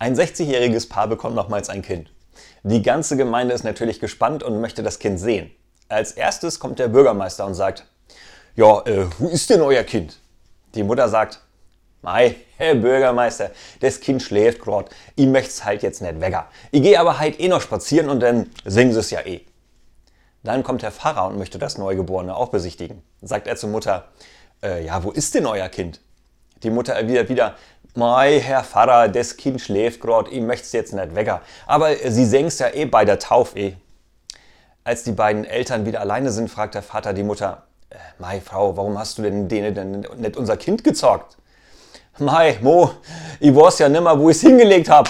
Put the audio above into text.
Ein 60-jähriges Paar bekommt nochmals ein Kind. Die ganze Gemeinde ist natürlich gespannt und möchte das Kind sehen. Als erstes kommt der Bürgermeister und sagt, ja, äh, wo ist denn euer Kind? Die Mutter sagt, Mei, Herr Bürgermeister, das Kind schläft grad. Ich möcht's halt jetzt nicht wecker. Ich gehe aber halt eh noch spazieren und dann singen sie es ja eh. Dann kommt der Pfarrer und möchte das Neugeborene auch besichtigen. Sagt er zur Mutter, äh, ja, wo ist denn euer Kind? Die Mutter erwidert wieder, Mei, Herr Pfarrer, das Kind schläft grad, ich möcht's jetzt nicht wecker. Aber sie seng's ja eh bei der Tauf eh. Als die beiden Eltern wieder alleine sind, fragt der Vater die Mutter, äh, Mei, Frau, warum hast du denn denen denn nicht unser Kind gezockt? Mei, Mo, ich weiß ja nimmer, wo ich's hingelegt hab.